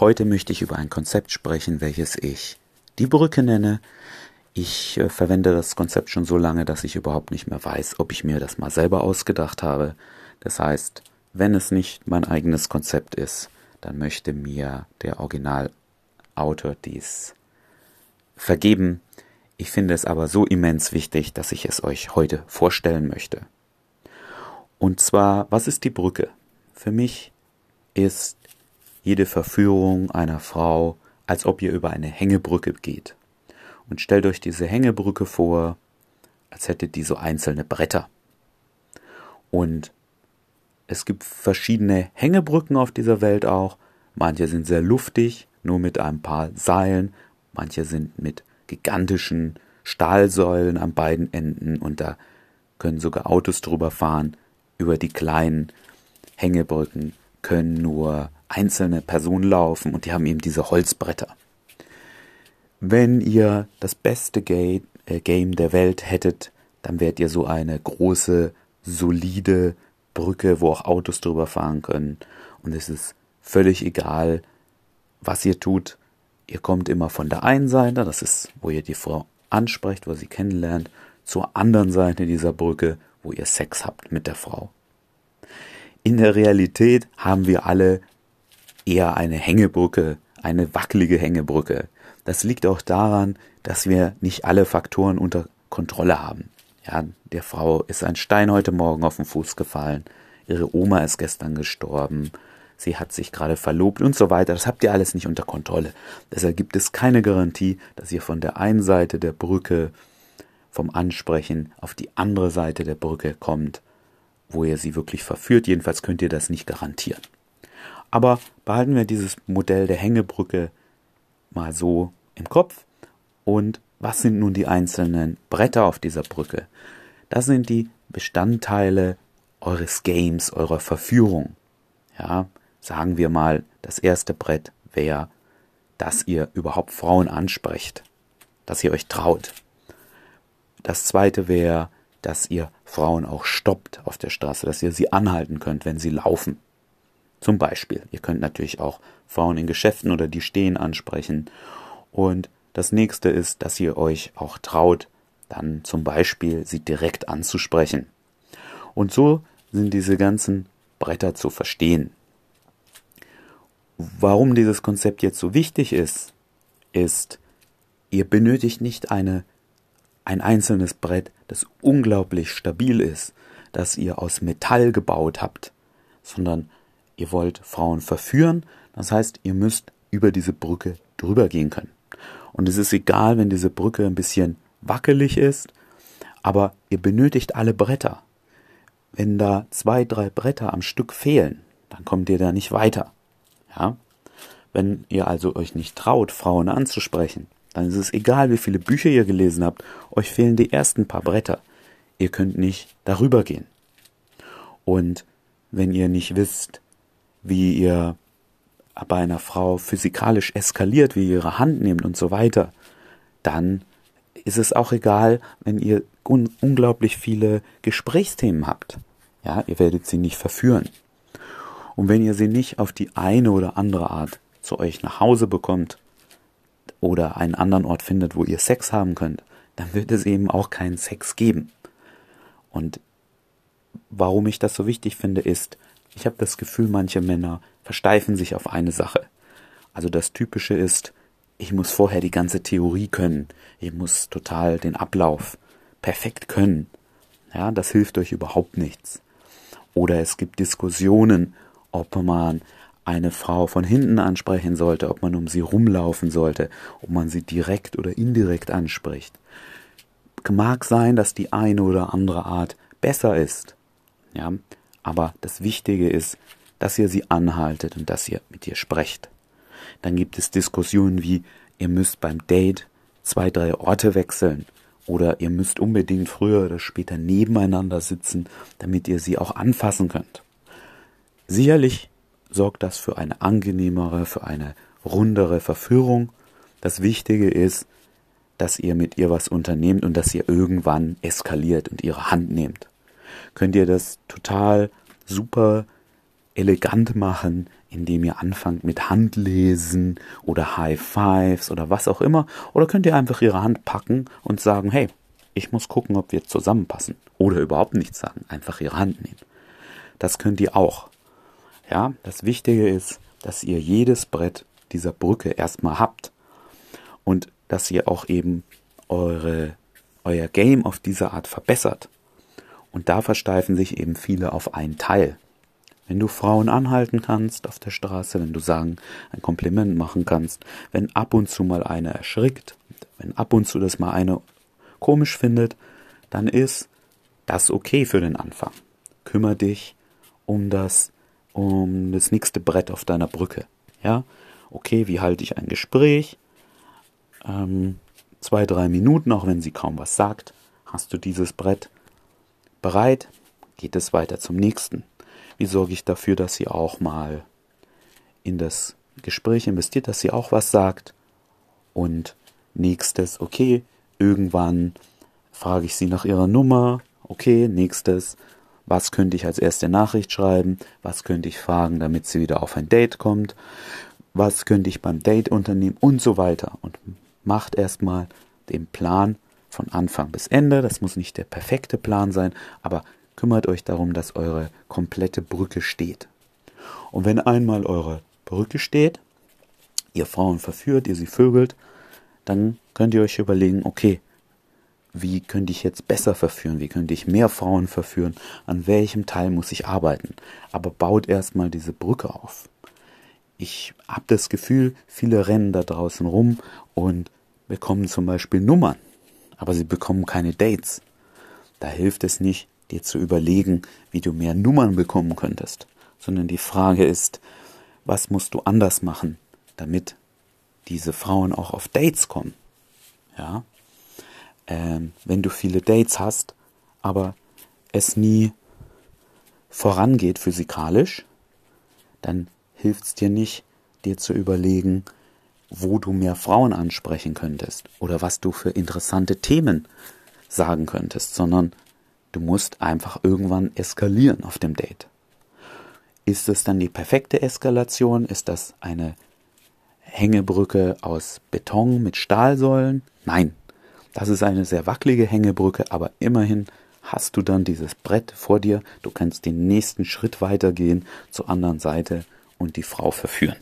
Heute möchte ich über ein Konzept sprechen, welches ich die Brücke nenne. Ich äh, verwende das Konzept schon so lange, dass ich überhaupt nicht mehr weiß, ob ich mir das mal selber ausgedacht habe. Das heißt, wenn es nicht mein eigenes Konzept ist, dann möchte mir der Originalautor dies vergeben. Ich finde es aber so immens wichtig, dass ich es euch heute vorstellen möchte. Und zwar, was ist die Brücke? Für mich ist jede Verführung einer Frau, als ob ihr über eine Hängebrücke geht. Und stellt euch diese Hängebrücke vor, als hättet die so einzelne Bretter. Und es gibt verschiedene Hängebrücken auf dieser Welt auch. Manche sind sehr luftig, nur mit ein paar Seilen. Manche sind mit gigantischen Stahlsäulen an beiden Enden und da können sogar Autos drüber fahren. Über die kleinen Hängebrücken können nur einzelne Personen laufen und die haben eben diese Holzbretter. Wenn ihr das beste äh, Game der Welt hättet, dann wärt ihr so eine große, solide Brücke, wo auch Autos drüber fahren können. Und es ist völlig egal, was ihr tut. Ihr kommt immer von der einen Seite, das ist, wo ihr die Frau ansprecht, wo sie kennenlernt, zur anderen Seite dieser Brücke, wo ihr Sex habt mit der Frau. In der Realität haben wir alle eher eine Hängebrücke, eine wackelige Hängebrücke. Das liegt auch daran, dass wir nicht alle Faktoren unter Kontrolle haben. Ja, der Frau ist ein Stein heute Morgen auf den Fuß gefallen. Ihre Oma ist gestern gestorben. Sie hat sich gerade verlobt und so weiter. Das habt ihr alles nicht unter Kontrolle. Deshalb gibt es keine Garantie, dass ihr von der einen Seite der Brücke vom Ansprechen auf die andere Seite der Brücke kommt, wo ihr sie wirklich verführt. Jedenfalls könnt ihr das nicht garantieren. Aber behalten wir dieses Modell der Hängebrücke mal so im Kopf. Und was sind nun die einzelnen Bretter auf dieser Brücke? Das sind die Bestandteile eures Games, eurer Verführung. Ja, sagen wir mal, das erste Brett wäre, dass ihr überhaupt Frauen ansprecht, dass ihr euch traut. Das zweite wäre, dass ihr Frauen auch stoppt auf der Straße, dass ihr sie anhalten könnt, wenn sie laufen. Zum Beispiel. Ihr könnt natürlich auch Frauen in Geschäften oder die stehen ansprechen. Und das nächste ist, dass ihr euch auch traut, dann zum Beispiel sie direkt anzusprechen. Und so sind diese ganzen Bretter zu verstehen. Warum dieses Konzept jetzt so wichtig ist, ist, ihr benötigt nicht eine, ein einzelnes Brett, das unglaublich stabil ist, das ihr aus Metall gebaut habt, sondern Ihr wollt Frauen verführen, das heißt, ihr müsst über diese Brücke drüber gehen können. Und es ist egal, wenn diese Brücke ein bisschen wackelig ist, aber ihr benötigt alle Bretter. Wenn da zwei, drei Bretter am Stück fehlen, dann kommt ihr da nicht weiter. Ja? Wenn ihr also euch nicht traut, Frauen anzusprechen, dann ist es egal, wie viele Bücher ihr gelesen habt, euch fehlen die ersten paar Bretter. Ihr könnt nicht darüber gehen. Und wenn ihr nicht wisst, wie ihr bei einer Frau physikalisch eskaliert, wie ihr ihre Hand nehmt und so weiter, dann ist es auch egal, wenn ihr un unglaublich viele Gesprächsthemen habt. Ja, ihr werdet sie nicht verführen. Und wenn ihr sie nicht auf die eine oder andere Art zu euch nach Hause bekommt oder einen anderen Ort findet, wo ihr Sex haben könnt, dann wird es eben auch keinen Sex geben. Und warum ich das so wichtig finde, ist, ich habe das Gefühl, manche Männer versteifen sich auf eine Sache. Also das Typische ist, ich muss vorher die ganze Theorie können. Ich muss total den Ablauf perfekt können. Ja, das hilft euch überhaupt nichts. Oder es gibt Diskussionen, ob man eine Frau von hinten ansprechen sollte, ob man um sie rumlaufen sollte, ob man sie direkt oder indirekt anspricht. Mag sein, dass die eine oder andere Art besser ist. Ja, aber das Wichtige ist, dass ihr sie anhaltet und dass ihr mit ihr sprecht. Dann gibt es Diskussionen wie, ihr müsst beim Date zwei, drei Orte wechseln oder ihr müsst unbedingt früher oder später nebeneinander sitzen, damit ihr sie auch anfassen könnt. Sicherlich sorgt das für eine angenehmere, für eine rundere Verführung. Das Wichtige ist, dass ihr mit ihr was unternehmt und dass ihr irgendwann eskaliert und ihre Hand nehmt könnt ihr das total super elegant machen, indem ihr anfangt mit Handlesen oder High Fives oder was auch immer. Oder könnt ihr einfach ihre Hand packen und sagen, hey, ich muss gucken, ob wir zusammenpassen. Oder überhaupt nichts sagen, einfach ihre Hand nehmen. Das könnt ihr auch. Ja, das Wichtige ist, dass ihr jedes Brett dieser Brücke erstmal habt und dass ihr auch eben eure, euer Game auf diese Art verbessert. Und da versteifen sich eben viele auf einen Teil. Wenn du Frauen anhalten kannst auf der Straße, wenn du sagen, ein Kompliment machen kannst, wenn ab und zu mal eine erschrickt, wenn ab und zu das mal eine komisch findet, dann ist das okay für den Anfang. Kümmer dich um das, um das nächste Brett auf deiner Brücke. Ja, okay, wie halte ich ein Gespräch? Ähm, zwei, drei Minuten, auch wenn sie kaum was sagt, hast du dieses Brett bereit, geht es weiter zum nächsten. Wie sorge ich dafür, dass sie auch mal in das Gespräch investiert, dass sie auch was sagt? Und nächstes, okay, irgendwann frage ich sie nach ihrer Nummer. Okay, nächstes, was könnte ich als erste Nachricht schreiben? Was könnte ich fragen, damit sie wieder auf ein Date kommt? Was könnte ich beim Date unternehmen? Und so weiter. Und macht erstmal den Plan von Anfang bis Ende. Das muss nicht der perfekte Plan sein, aber kümmert euch darum, dass eure komplette Brücke steht. Und wenn einmal eure Brücke steht, ihr Frauen verführt, ihr sie vögelt, dann könnt ihr euch überlegen, okay, wie könnte ich jetzt besser verführen, wie könnte ich mehr Frauen verführen, an welchem Teil muss ich arbeiten. Aber baut erstmal diese Brücke auf. Ich habe das Gefühl, viele rennen da draußen rum und bekommen zum Beispiel Nummern, aber sie bekommen keine Dates. Da hilft es nicht, dir zu überlegen, wie du mehr Nummern bekommen könntest, sondern die Frage ist, was musst du anders machen, damit diese Frauen auch auf Dates kommen? Ja, ähm, wenn du viele Dates hast, aber es nie vorangeht physikalisch, dann hilft es dir nicht, dir zu überlegen, wo du mehr Frauen ansprechen könntest oder was du für interessante Themen sagen könntest, sondern Du musst einfach irgendwann eskalieren auf dem Date. Ist es dann die perfekte Eskalation? Ist das eine Hängebrücke aus Beton mit Stahlsäulen? Nein, das ist eine sehr wackelige Hängebrücke, aber immerhin hast du dann dieses Brett vor dir. Du kannst den nächsten Schritt weitergehen zur anderen Seite und die Frau verführen.